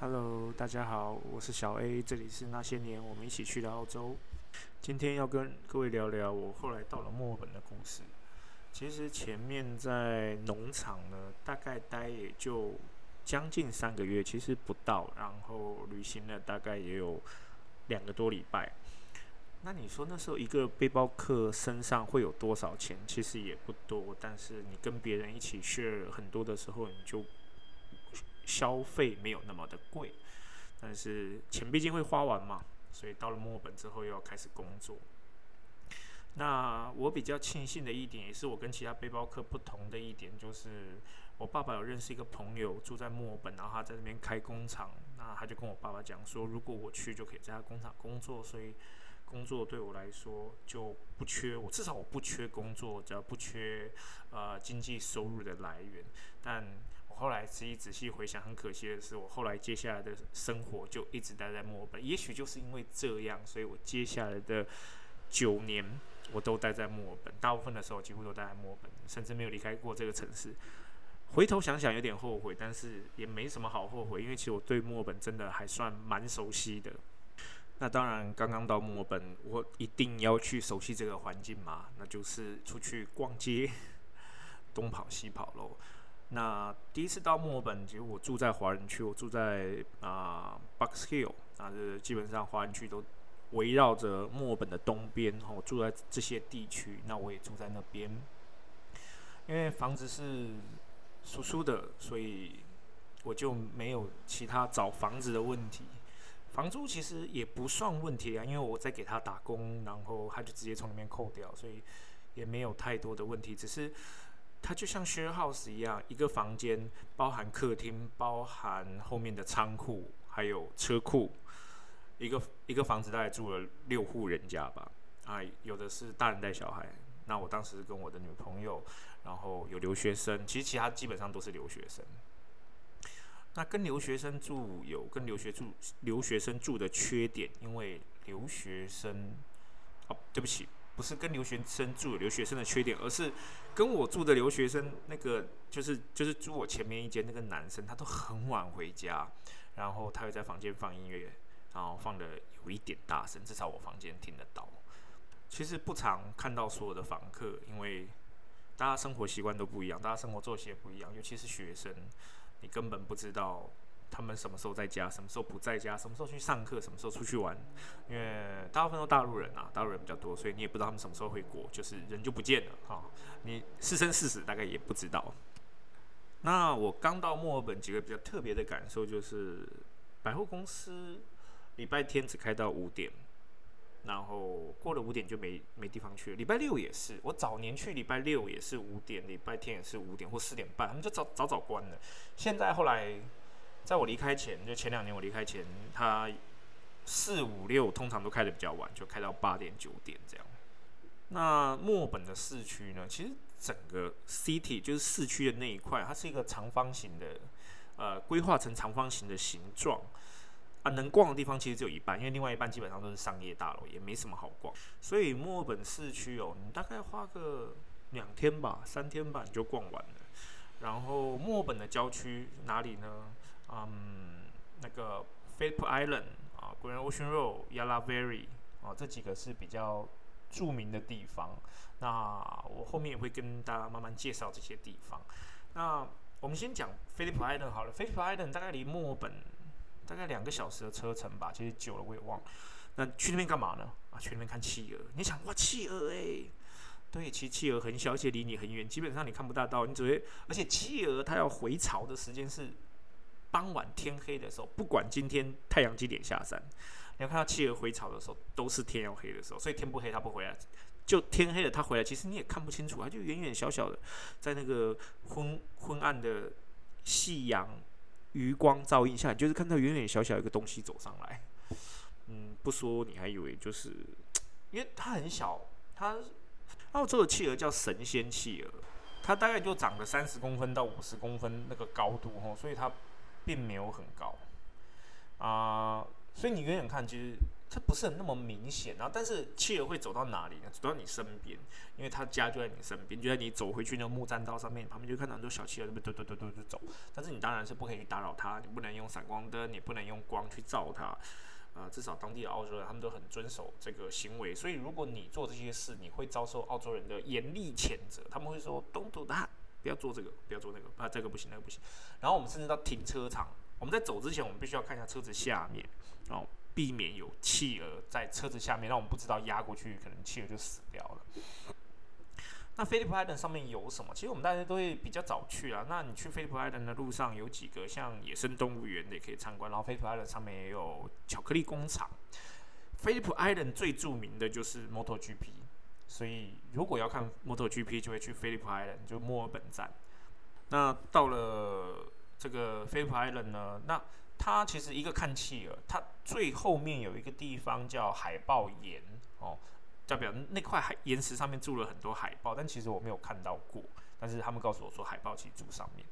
Hello，大家好，我是小 A，这里是那些年我们一起去的澳洲。今天要跟各位聊聊我后来到了墨尔本的故事。其实前面在农场呢，大概待也就将近三个月，其实不到，然后旅行了大概也有两个多礼拜。那你说那时候一个背包客身上会有多少钱？其实也不多，但是你跟别人一起 share 很多的时候，你就消费没有那么的贵。但是钱毕竟会花完嘛，所以到了墨尔本之后又要开始工作。那我比较庆幸的一点，也是我跟其他背包客不同的一点，就是我爸爸有认识一个朋友住在墨尔本，然后他在那边开工厂，那他就跟我爸爸讲说，如果我去就可以在他工厂工作，所以。工作对我来说就不缺，我至少我不缺工作，只要不缺呃经济收入的来源。但后来自己仔细回想，很可惜的是，我后来接下来的生活就一直待在墨尔本。也许就是因为这样，所以我接下来的九年我都待在墨尔本，大部分的时候几乎都待在墨尔本，甚至没有离开过这个城市。回头想想有点后悔，但是也没什么好后悔，因为其实我对墨尔本真的还算蛮熟悉的。那当然，刚刚到墨尔本，我一定要去熟悉这个环境嘛，那就是出去逛街，东跑西跑喽。那第一次到墨尔本，其实我住在华人区，我住在啊 Box Hill，啊，这基本上华人区都围绕着墨尔本的东边，我住在这些地区，那我也住在那边，因为房子是叔叔的，所以我就没有其他找房子的问题。房租其实也不算问题啊，因为我在给他打工，然后他就直接从里面扣掉，所以也没有太多的问题。只是它就像 share house 一样，一个房间包含客厅，包含后面的仓库，还有车库。一个一个房子大概住了六户人家吧，啊，有的是大人带小孩。那我当时跟我的女朋友，然后有留学生，其实其他基本上都是留学生。那跟留学生住有跟留学住留学生住的缺点，因为留学生哦，对不起，不是跟留学生住留学生的缺点，而是跟我住的留学生那个就是就是住我前面一间那个男生，他都很晚回家，然后他会在房间放音乐，然后放的有一点大声，至少我房间听得到。其实不常看到所有的房客，因为大家生活习惯都不一样，大家生活作息也不一样，尤其是学生。你根本不知道他们什么时候在家，什么时候不在家，什么时候去上课，什么时候出去玩。因为大部分都大陆人啊，大陆人比较多，所以你也不知道他们什么时候回国，就是人就不见了哈。你是生是死大概也不知道。那我刚到墨尔本，几个比较特别的感受就是，百货公司礼拜天只开到五点。然后过了五点就没没地方去了。礼拜六也是，我早年去礼拜六也是五点，礼拜天也是五点或四点半，他们就早早早关了。现在后来，在我离开前，就前两年我离开前，他四五六通常都开的比较晚，就开到八点九点这样。那墨本的市区呢？其实整个 city 就是市区的那一块，它是一个长方形的，呃，规划成长方形的形状。啊，能逛的地方其实只有一半，因为另外一半基本上都是商业大楼，也没什么好逛。所以墨尔本市区哦，你大概花个两天吧，三天吧，你就逛完了。然后墨尔本的郊区哪里呢？嗯，那个 Phillip Island 啊，Grand Ocean Road、Yalla v e r y 啊，这几个是比较著名的地方。那我后面也会跟大家慢慢介绍这些地方。那我们先讲 Phillip Island 好了，Phillip Island 大概离墨尔本。大概两个小时的车程吧，其实久了我也忘了。那去那边干嘛呢？啊，去那边看企鹅。你想哇，企鹅哎，对，其实企鹅很小，而且离你很远，基本上你看不大到。你只会，而且企鹅它要回巢的时间是傍晚天黑的时候，不管今天太阳几点下山，你要看到企鹅回巢的时候都是天要黑的时候，所以天不黑它不回来，就天黑了它回来，其实你也看不清楚，它就远远小小的在那个昏昏暗的夕阳。余光照映下，就是看到远远小小一个东西走上来。嗯，不说你还以为就是，因为它很小，它澳洲的企鹅叫神仙企鹅，它大概就长了三十公分到五十公分那个高度哦，所以它并没有很高啊。所以你远远看，其实它不是那么明显，然后但是企鹅会走到哪里呢？走到你身边，因为它家就在你身边，就在你走回去那个木栈道上面，旁边就看到很多小企鹅嘟嘟嘟嘟嘟走。但是你当然是不可以去打扰它，你不能用闪光灯，你不能用光去照它。啊，至少当地的澳洲人他们都很遵守这个行为，所以如果你做这些事，你会遭受澳洲人的严厉谴责。他们会说：“Don't do that，不要做这个，不要做那个，啊，这个不行，那个不行。”然后我们甚至到停车场，我们在走之前，我们必须要看一下车子下面，然后避免有企鹅在车子下面，让我们不知道压过去，可能企鹅就死掉了。那菲利普 Island 上面有什么？其实我们大家都会比较早去啊。那你去菲利普 Island 的路上有几个像野生动物园也可以参观，然后菲利普 Island 上面也有巧克力工厂。菲利普 Island 最著名的就是 MotoGP，所以如果要看 MotoGP 就会去菲利普 Island，就墨尔本站。那到了这个菲利普 Island 呢，那它其实一个看企鹅，它最后面有一个地方叫海豹岩哦。代表那块海岩石上面住了很多海豹，但其实我没有看到过。但是他们告诉我说，海豹其实住上面。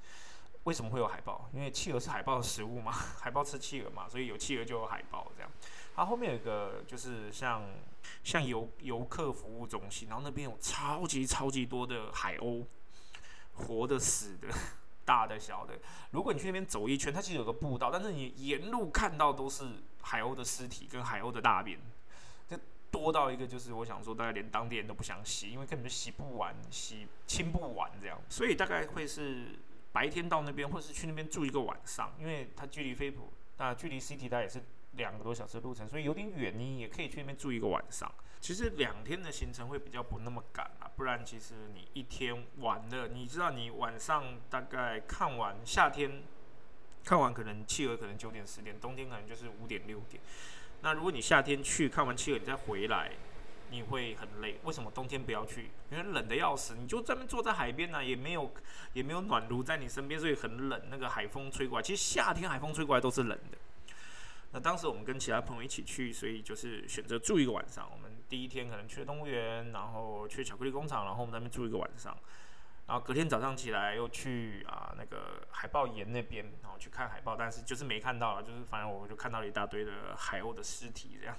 为什么会有海豹？因为企鹅是海豹的食物嘛，海豹吃企鹅嘛，所以有企鹅就有海豹这样。它后面有一个就是像像游游客服务中心，然后那边有超级超级多的海鸥，活的、死的、大的、小的。如果你去那边走一圈，它其实有个步道，但是你沿路看到都是海鸥的尸体跟海鸥的大便。这多到一个就是，我想说，大概连当地人都不想洗，因为根本就洗不完、洗清不完这样。所以大概会是白天到那边，或是去那边住一个晚上，因为它距离飞普，那距离 CT 它也是两个多小时路程，所以有点远，你也可以去那边住一个晚上。其实两天的行程会比较不那么赶啊，不然其实你一天玩的，你知道你晚上大概看完夏天看完，可能企鹅可能九点十点，冬天可能就是五点六点。那如果你夏天去看完企鹅，你再回来，你会很累。为什么冬天不要去？因为冷的要死，你就专门坐在海边呢，也没有也没有暖炉在你身边，所以很冷。那个海风吹过来，其实夏天海风吹过来都是冷的。那当时我们跟其他朋友一起去，所以就是选择住一个晚上。我们第一天可能去了动物园，然后去巧克力工厂，然后我们那边住一个晚上。然后隔天早上起来又去啊那个海豹岩那边，然后去看海豹，但是就是没看到了，就是反正我就看到了一大堆的海鸥的尸体这样。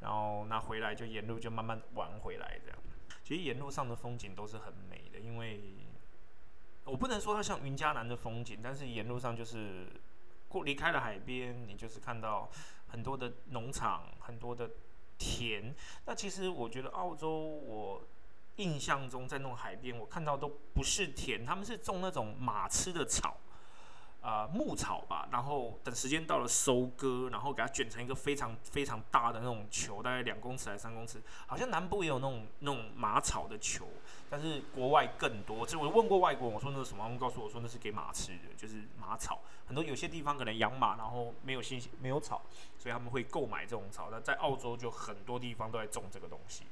然后那回来就沿路就慢慢玩回来这样。其实沿路上的风景都是很美的，因为我不能说它像云嘉南的风景，但是沿路上就是过离开了海边，你就是看到很多的农场，很多的田。那其实我觉得澳洲我。印象中，在那种海边，我看到都不是田，他们是种那种马吃的草，啊，牧草吧。然后等时间到了收割，然后给它卷成一个非常非常大的那种球，大概两公尺还是三公尺。好像南部也有那种那种马草的球，但是国外更多。就我问过外国人，我说那是什么？他们告诉我说那是给马吃的，就是马草。很多有些地方可能养马，然后没有新鲜没有草，所以他们会购买这种草。那在澳洲就很多地方都在种这个东西。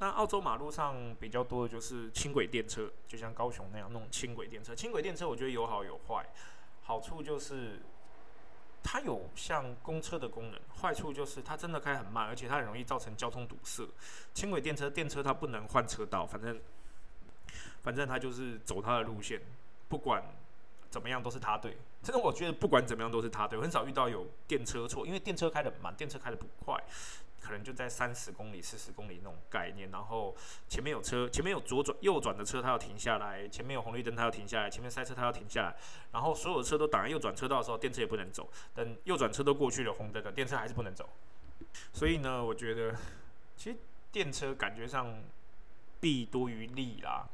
那澳洲马路上比较多的就是轻轨电车，就像高雄那样那种轻轨电车。轻轨电车我觉得有好有坏，好处就是它有像公车的功能，坏处就是它真的开很慢，而且它很容易造成交通堵塞。轻轨电车电车它不能换车道，反正反正它就是走它的路线，不管怎么样都是它对。真的我觉得不管怎么样都是它对，很少遇到有电车错，因为电车开的慢，电车开的不快。可能就在三十公里、四十公里那种概念，然后前面有车，前面有左转、右转的车，它要停下来；前面有红绿灯，它要停下来；前面塞车，它要停下来。然后所有车都挡在右转车道的时候，电车也不能走。等右转车都过去了，红灯的电车还是不能走。所以呢，我觉得其实电车感觉上弊多于利啦。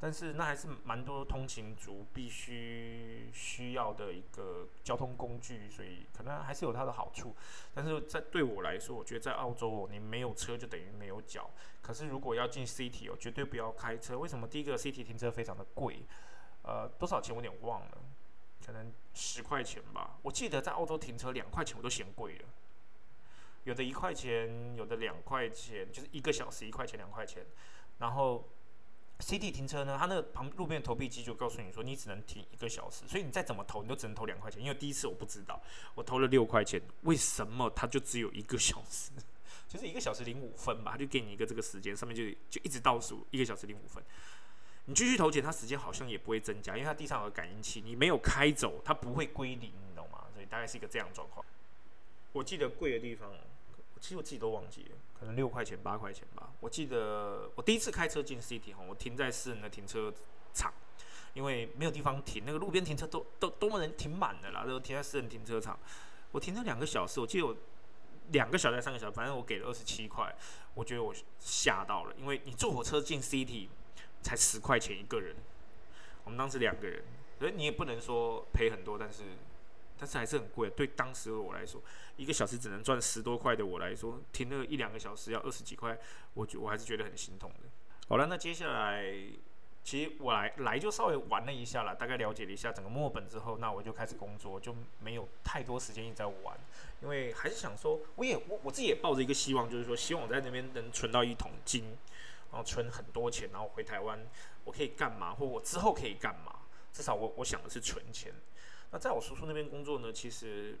但是那还是蛮多通勤族必须需要的一个交通工具，所以可能还是有它的好处。但是在对我来说，我觉得在澳洲，你没有车就等于没有脚。可是如果要进 City 哦，绝对不要开车。为什么？第一个 City 停车非常的贵，呃，多少钱我有点忘了，可能十块钱吧。我记得在澳洲停车两块钱我都嫌贵了，有的一块钱，有的两块钱，就是一个小时一块钱两块钱，然后。C D 停车呢？它那个旁路边投币机就告诉你说，你只能停一个小时，所以你再怎么投，你都只能投两块钱。因为第一次我不知道，我投了六块钱，为什么它就只有一个小时？就是一个小时零五分吧，它就给你一个这个时间，上面就就一直倒数一个小时零五分。你继续投钱，它时间好像也不会增加，因为它地上有个感应器，你没有开走，它不会归零，你懂吗？所以大概是一个这样状况。我记得贵的地方。其实我自己都忘记了，可能六块钱八块钱吧。我记得我第一次开车进 City 哈，我停在私人的停车场，因为没有地方停，那个路边停车都都都没人停满的啦，都停在私人停车场。我停了两个小时，我记得我两个小时还三个小时，反正我给了二十七块，我觉得我吓到了，因为你坐火车进 City 才十块钱一个人，我们当时两个人，所以你也不能说赔很多，但是。但是还是很贵，对当时的我来说，一个小时只能赚十多块的我来说，停那个一两个小时要二十几块，我觉我还是觉得很心痛的。好了，那接下来其实我来来就稍微玩了一下了，大概了解了一下整个墨本之后，那我就开始工作，就没有太多时间一直在玩，因为还是想说，我也我我自己也抱着一个希望，就是说希望我在那边能存到一桶金，然后存很多钱，然后回台湾我可以干嘛，或我之后可以干嘛？至少我我想的是存钱。那在我叔叔那边工作呢，其实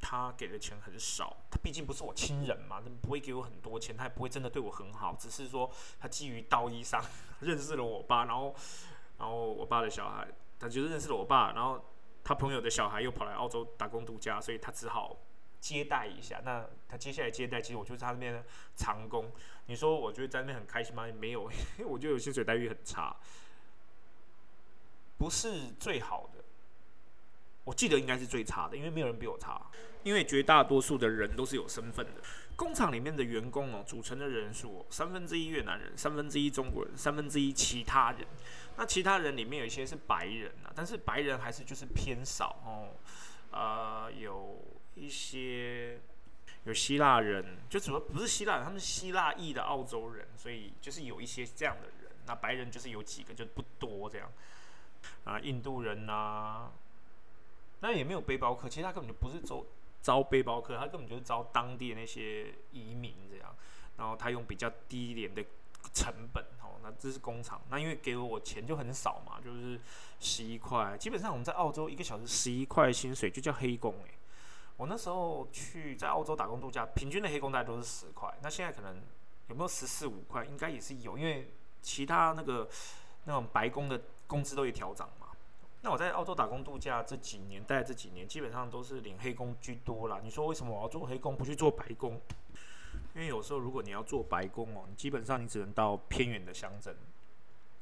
他给的钱很少，他毕竟不是我亲人嘛，他不会给我很多钱，他也不会真的对我很好，只是说他基于道义上 认识了我爸，然后然后我爸的小孩，他就是认识了我爸，然后他朋友的小孩又跑来澳洲打工度假，所以他只好接待一下。那他接下来接待，其实我就是他那边长工。你说我觉得在那边很开心吗？没有，因为我觉得薪水待遇很差，不是最好的。我记得应该是最差的，因为没有人比我差。因为绝大多数的人都是有身份的。工厂里面的员工哦，组成的人数三分之一越南人，三分之一中国人，三分之一其他人。那其他人里面有一些是白人啊，但是白人还是就是偏少哦。呃，有一些有希腊人，就主要不是希腊人，他们是希腊裔的澳洲人，所以就是有一些这样的人。那白人就是有几个，就不多这样。啊，印度人呐。那也没有背包客，其实他根本就不是招招背包客，他根本就是招当地的那些移民这样。然后他用比较低廉的成本，哦，那这是工厂。那因为给我钱就很少嘛，就是十一块。基本上我们在澳洲一个小时十一块薪水就叫黑工诶。我那时候去在澳洲打工度假，平均的黑工大概都是十块。那现在可能有没有十四五块？应该也是有，因为其他那个那种白工的工资都有调涨。那我在澳洲打工度假这几年，待这几年基本上都是领黑工居多啦。你说为什么我要做黑工，不去做白工？因为有时候如果你要做白工哦，你基本上你只能到偏远的乡镇，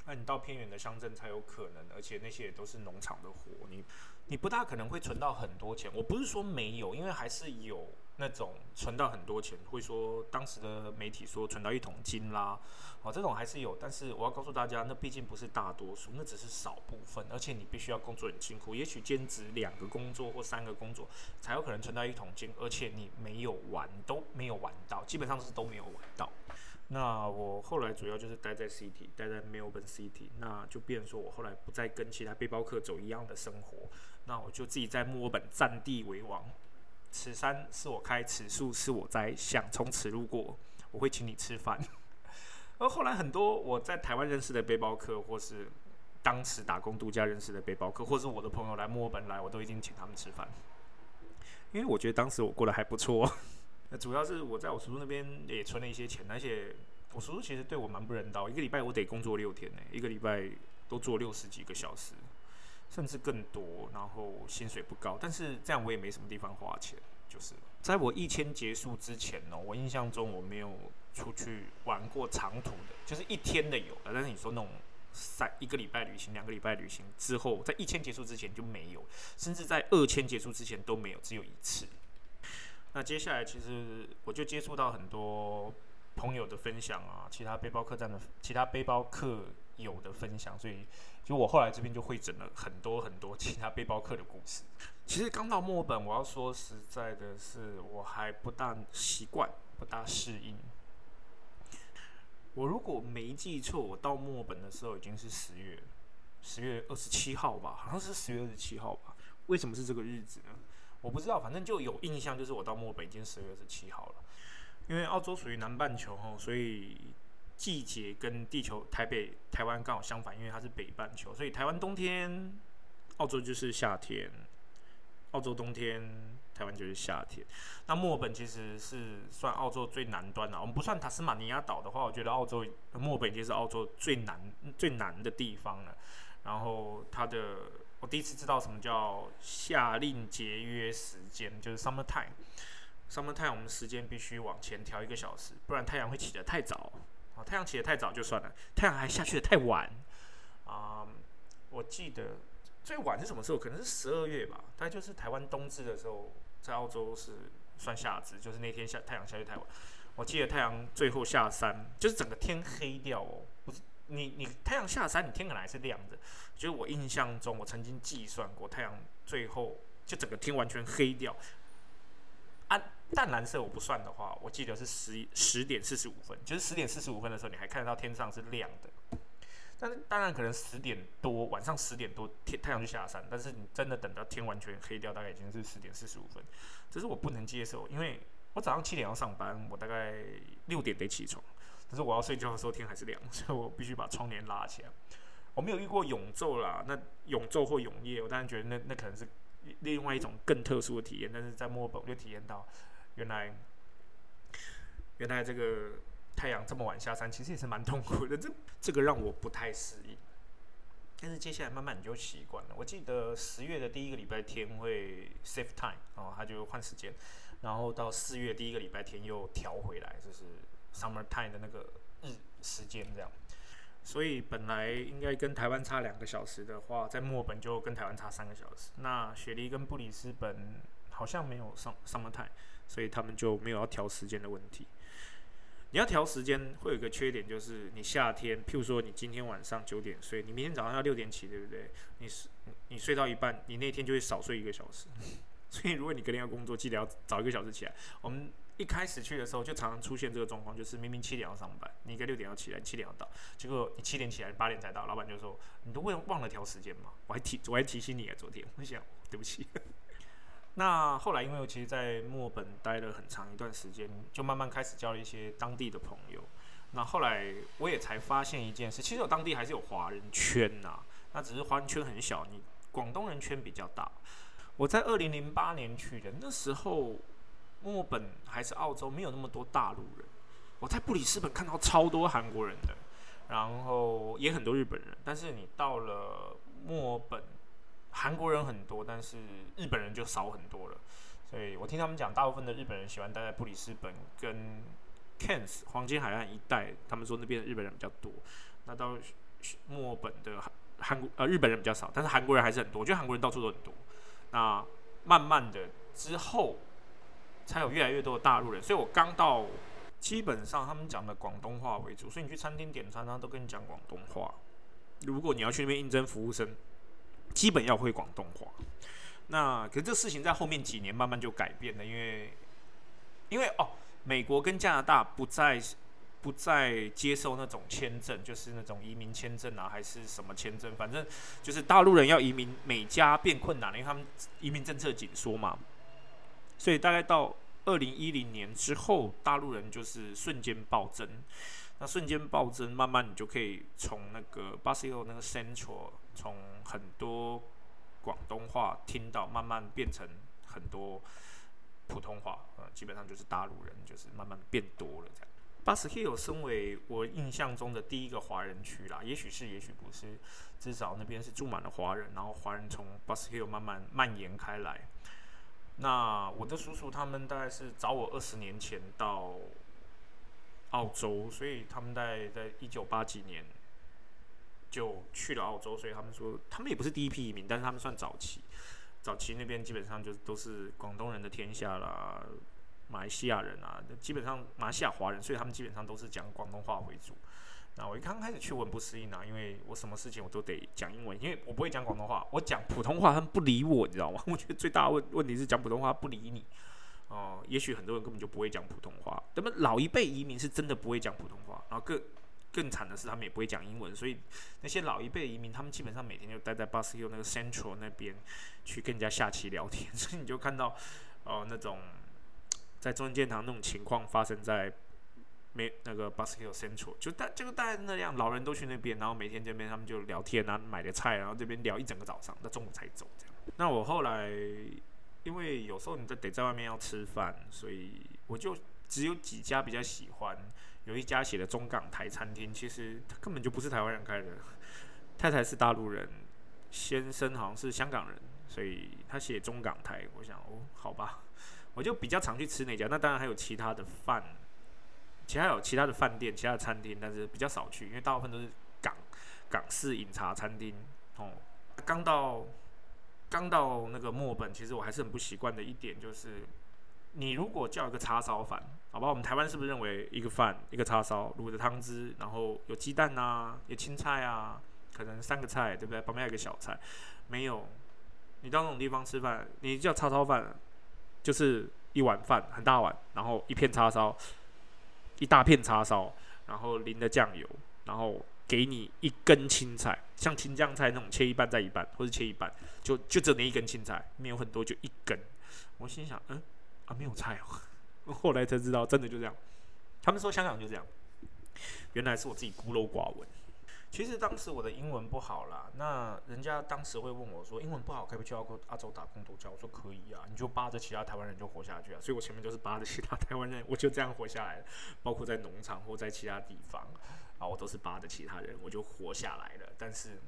那你到偏远的乡镇才有可能，而且那些也都是农场的活，你你不大可能会存到很多钱。我不是说没有，因为还是有。那种存到很多钱，会说当时的媒体说存到一桶金啦，哦，这种还是有，但是我要告诉大家，那毕竟不是大多数，那只是少部分，而且你必须要工作很辛苦，也许兼职两个工作或三个工作才有可能存到一桶金，而且你没有玩都没有玩到，基本上是都没有玩到。那我后来主要就是待在 City，待在 Melbourne City，那就变说我后来不再跟其他背包客走一样的生活，那我就自己在墨尔本占地为王。此山是我开，此树是我栽。想从此路过，我会请你吃饭。而后来很多我在台湾认识的背包客，或是当时打工度假认识的背包客，或是我的朋友来墨尔本来，我都已经请他们吃饭。因为我觉得当时我过得还不错。那 主要是我在我叔叔那边也存了一些钱，而且我叔叔其实对我蛮不人道，一个礼拜我得工作六天呢，一个礼拜都做六十几个小时。甚至更多，然后薪水不高，但是这样我也没什么地方花钱，就是在我一千结束之前呢，我印象中我没有出去玩过长途的，就是一天的有，但是你说那种三一个礼拜旅行、两个礼拜旅行之后，在一千结束之前就没有，甚至在二千结束之前都没有，只有一次。那接下来其实我就接触到很多朋友的分享啊，其他背包客栈的其他背包客有的分享，所以。就我后来这边就会整了很多很多其他背包客的故事。其实刚到墨本，我要说实在的是，我还不大习惯，不大适应。我如果没记错，我到墨本的时候已经是十月，十月二十七号吧，好像是十月二十七号吧。为什么是这个日子呢？我不知道，反正就有印象，就是我到墨本已经十月二十七号了。因为澳洲属于南半球哈，所以。季节跟地球台北、台湾刚好相反，因为它是北半球，所以台湾冬天，澳洲就是夏天；澳洲冬天，台湾就是夏天。那墨尔本其实是算澳洲最南端的，我们不算塔斯马尼亚岛的话，我觉得澳洲墨尔本就是澳洲最南最南的地方了。然后它的，我第一次知道什么叫夏令节约时间，就是 summer time。summer time 我们时间必须往前调一个小时，不然太阳会起得太早。啊，太阳起得太早就算了，太阳还下去的太晚。啊，我记得最晚是什么时候？可能是十二月吧，大概就是台湾冬至的时候，在澳洲是算夏至，就是那天下太阳下去太晚。我记得太阳最后下山，就是整个天黑掉哦。不是你你太阳下山，你天可能还是亮的。就是我印象中，我曾经计算过，太阳最后就整个天完全黑掉。淡蓝色我不算的话，我记得是十十点四十五分，就是十点四十五分的时候，你还看得到天上是亮的。但是当然可能十点多，晚上十点多天太阳就下山，但是你真的等到天完全黑掉，大概已经是十点四十五分，这是我不能接受，因为我早上七点要上班，我大概六点得起床，但是我要睡觉的时候天还是亮，所以我必须把窗帘拉起来。我没有遇过永昼啦，那永昼或永夜，我当然觉得那那可能是。另外一种更特殊的体验，但是在墨尔本我就体验到，原来原来这个太阳这么晚下山，其实也是蛮痛苦的。这这个让我不太适应，但是接下来慢慢你就习惯了。我记得十月的第一个礼拜天会 save time 哦，他就换时间，然后到四月第一个礼拜天又调回来，就是 summer time 的那个日时间这样。所以本来应该跟台湾差两个小时的话，在墨本就跟台湾差三个小时。那雪梨跟布里斯本好像没有上 summer time，所以他们就没有要调时间的问题。你要调时间会有一个缺点，就是你夏天，譬如说你今天晚上九点睡，你明天早上要六点起，对不对？你是你睡到一半，你那天就会少睡一个小时。所以如果你隔天要工作，记得要早一个小时起来。我们。一开始去的时候就常常出现这个状况，就是明明七点要上班，你应该六点要起来，七点要到，结果你七点起来，八点才到，老板就说你都忘忘了调时间吗？我还提我还提醒你啊，昨天我想对不起。那后来因为我其实，在墨尔本待了很长一段时间，就慢慢开始交了一些当地的朋友。那后来我也才发现一件事，其实我当地还是有华人圈呐，那只是华人圈很小，你广东人圈比较大。我在二零零八年去的，那时候。墨尔本还是澳洲，没有那么多大陆人。我在布里斯本看到超多韩国人的，然后也很多日本人。但是你到了墨尔本，韩国人很多，但是日本人就少很多了。所以我听他们讲，大部分的日本人喜欢待在布里斯本跟 Cairns 黄金海岸一带，他们说那边的日本人比较多。那到墨尔本的韩国呃日本人比较少，但是韩国人还是很多。我觉得韩国人到处都很多。那慢慢的之后。才有越来越多。的大陆人，所以我刚到，基本上他们讲的广东话为主，所以你去餐厅点餐，他都跟你讲广东话。如果你要去那边应征服务生，基本要会广东话。那可是这事情在后面几年慢慢就改变了，因为因为哦，美国跟加拿大不再不再接受那种签证，就是那种移民签证啊，还是什么签证，反正就是大陆人要移民美加变困难了，因为他们移民政策紧缩嘛。所以大概到二零一零年之后，大陆人就是瞬间暴增。那瞬间暴增，慢慢你就可以从那个巴西欧那个 Central，从很多广东话听到，慢慢变成很多普通话。呃，基本上就是大陆人，就是慢慢变多了这样。巴斯 Hill 身为我印象中的第一个华人区啦，也许是，也许不是，至少那边是住满了华人，然后华人从巴斯 Hill 慢慢蔓延开来。那我的叔叔他们大概是早我二十年前到澳洲，所以他们在在一九八几年就去了澳洲，所以他们说他们也不是第一批移民，但是他们算早期。早期那边基本上就都是广东人的天下啦，马来西亚人啊，基本上马来西亚华人，所以他们基本上都是讲广东话为主。那我一刚开始去，我很不适应啊，因为我什么事情我都得讲英文，因为我不会讲广东话，我讲普通话他们不理我，你知道吗？我觉得最大的问问题是讲普通话不理你。哦，也许很多人根本就不会讲普通话，那么老一辈移民是真的不会讲普通话，然后各更惨的是他们也不会讲英文，所以那些老一辈移民他们基本上每天就待在巴斯 l 那个 Central 那边去跟人家下棋聊天，所以你就看到哦那种在中间堂那种情况发生在。没那个 Basque Central，就大就大概那样，老人都去那边，然后每天这边他们就聊天啊，买的菜，然后这边聊一整个早上，到中午才走这样。那我后来因为有时候你在得在外面要吃饭，所以我就只有几家比较喜欢，有一家写的中港台餐厅，其实他根本就不是台湾人开的，太太是大陆人，先生好像是香港人，所以他写中港台，我想哦，好吧。我就比较常去吃那家。那当然还有其他的饭，其他有其他的饭店、其他的餐厅，但是比较少去，因为大部分都是港港式饮茶餐厅。哦，刚到刚到那个墨本，其实我还是很不习惯的一点就是。你如果叫一个叉烧饭，好吧？我们台湾是不是认为一个饭一个叉烧，卤的汤汁，然后有鸡蛋啊，有青菜啊，可能三个菜，对不对？旁边还有一个小菜，没有。你到那种地方吃饭，你叫叉烧饭，就是一碗饭很大碗，然后一片叉烧，一大片叉烧，然后淋的酱油，然后给你一根青菜，像青酱菜那种切一半再一半，或者切一半，就就只那一根青菜，没有很多，就一根。我心想，嗯。啊，没有菜哦！后来才知道，真的就这样。他们说香港就这样，原来是我自己孤陋寡闻。其实当时我的英文不好啦，那人家当时会问我说：“英文不好，可不可以去澳澳洲打工度假？”我说：“可以啊，你就扒着其他台湾人就活下去啊。”所以我前面就是扒着其他台湾人，我就这样活下来了包括在农场或在其他地方啊，我都是扒着其他人，我就活下来了。但是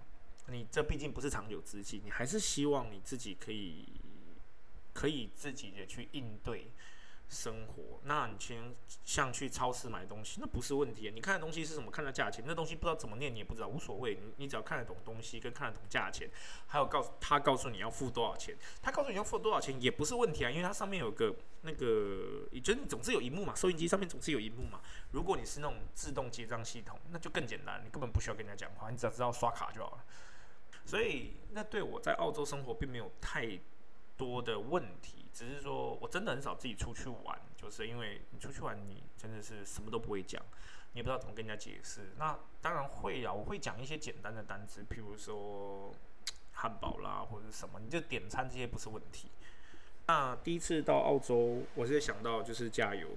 你这毕竟不是长久之计，你还是希望你自己可以。可以自己的去应对生活。那你先像去超市买东西，那不是问题。你看的东西是什么？看的价钱，那东西不知道怎么念，你也不知道，无所谓。你你只要看得懂东西，跟看得懂价钱，还有告诉他告诉你要付多少钱，他告诉你要付多少钱也不是问题啊，因为它上面有个那个，就是你总是有荧幕嘛，收音机上面总是有荧幕嘛。如果你是那种自动结账系统，那就更简单，你根本不需要跟人家讲话，你只要知道刷卡就好了。所以那对我在澳洲生活并没有太。多的问题，只是说我真的很少自己出去玩，就是因为你出去玩，你真的是什么都不会讲，你也不知道怎么跟人家解释。那当然会啊，我会讲一些简单的单词，譬如说汉堡啦或者什么，你就点餐这些不是问题。那第一次到澳洲，我是想到就是加油，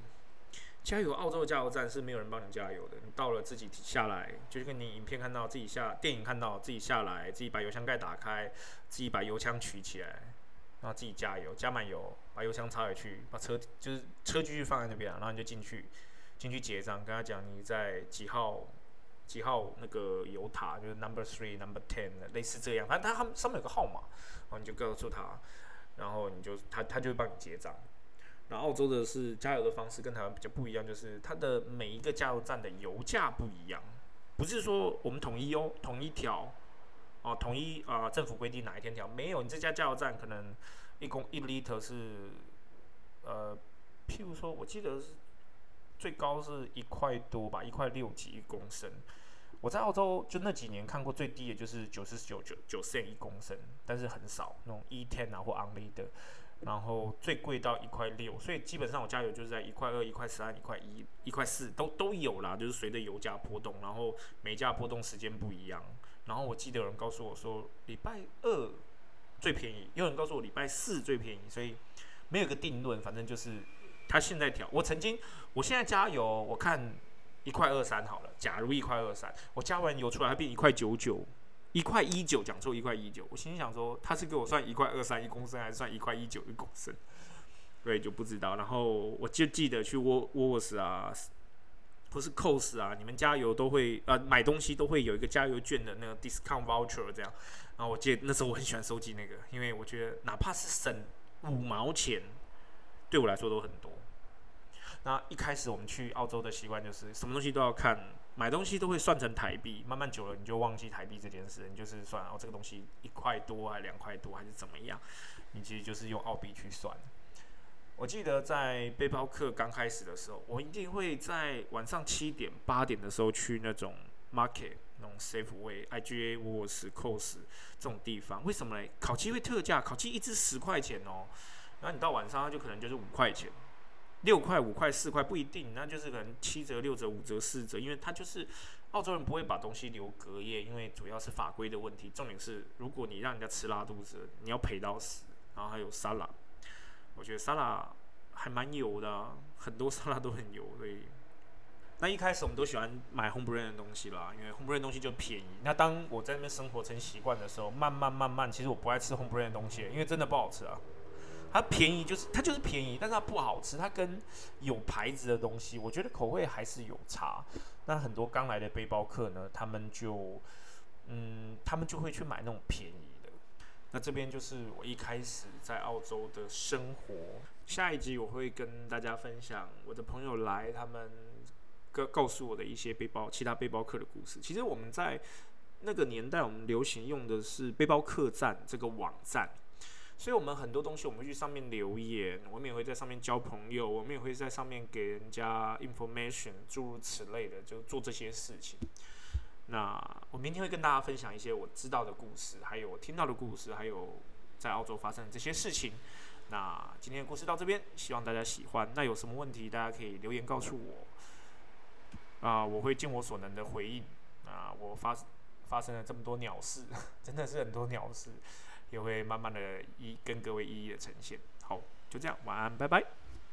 加油！澳洲的加油站是没有人帮你加油的，你到了自己下来，就是跟你影片看到自己下，电影看到自己下来，自己把油箱盖打开，自己把油枪取起来。然后自己加油，加满油，把油箱插回去，把车就是车继续放在那边，然后你就进去，进去结账，跟他讲你在几号几号那个油塔，就是 number three number ten 的，类似这样，反正他他上面有个号码，然后你就告诉他，然后你就他他就会帮你结账。然后澳洲的是加油的方式跟台湾比较不一样，就是它的每一个加油站的油价不一样，不是说我们统一哦，统一调。统一啊，政府规定哪一天调？没有，你这家加油站可能一公一 liter 是，呃，譬如说，我记得是最高是一块多吧，一块六几一公升。我在澳洲就那几年看过最低的就是九十九九九 cent 一公升，但是很少那种 e ten 啊或 only 的，然后最贵到一块六，所以基本上我加油就是在一块二、一块三、一块一、一块四都都有啦，就是随着油价波动，然后每家波动时间不一样。然后我记得有人告诉我说礼拜二最便宜，有人告诉我礼拜四最便宜，所以没有个定论，反正就是他现在调。我曾经，我现在加油，我看一块二三好了，假如一块二三，我加完油出来，它变一块九九，一块一九，讲错一块一九。我心想说，他是给我算一块二三一公升，还是算一块一九一公升？对，就不知道。然后我就记得去沃沃沃斯啊。不是 cos 啊，你们加油都会呃买东西都会有一个加油券的那个 discount voucher 这样，然后我记得那时候我很喜欢收集那个，因为我觉得哪怕是省五毛钱，对我来说都很多。那一开始我们去澳洲的习惯就是什么东西都要看，买东西都会算成台币，慢慢久了你就忘记台币这件事，你就是算哦这个东西一块多还两块多还是怎么样，你其实就是用澳币去算。我记得在背包客刚开始的时候，我一定会在晚上七点、八点的时候去那种 market、那种 Safeway、IGA、walls cos 这种地方。为什么嘞？烤鸡会特价，烤鸡一只十块钱哦。然后你到晚上就可能就是五块钱、六块、五块、四块不一定，那就是可能七折、六折、五折、四折。因为它就是澳洲人不会把东西留隔夜，因为主要是法规的问题。重点是如果你让人家吃拉肚子，你要赔到死。然后还有沙拉。我觉得沙拉还蛮油的，很多沙拉都很油，所以那一开始我们都喜欢买 home brand 的东西啦，因为 home brand 东西就便宜。那当我在那边生活成习惯的时候，慢慢慢慢，其实我不爱吃 home brand 的东西，因为真的不好吃啊。它便宜就是它就是便宜，但是它不好吃。它跟有牌子的东西，我觉得口味还是有差。那很多刚来的背包客呢，他们就嗯，他们就会去买那种便宜。那这边就是我一开始在澳洲的生活。下一集我会跟大家分享我的朋友来他们告告诉我的一些背包其他背包客的故事。其实我们在那个年代，我们流行用的是背包客栈这个网站。所以，我们很多东西，我们会去上面留言，我们也会在上面交朋友，我们也会在上面给人家 information，诸如此类的，就做这些事情。那我明天会跟大家分享一些我知道的故事，还有我听到的故事，还有在澳洲发生的这些事情。那今天的故事到这边，希望大家喜欢。那有什么问题，大家可以留言告诉我，啊，我会尽我所能的回应。啊，我发发生了这么多鸟事，真的是很多鸟事。也会慢慢的一跟各位一一的呈现。好，就这样，晚安，拜拜。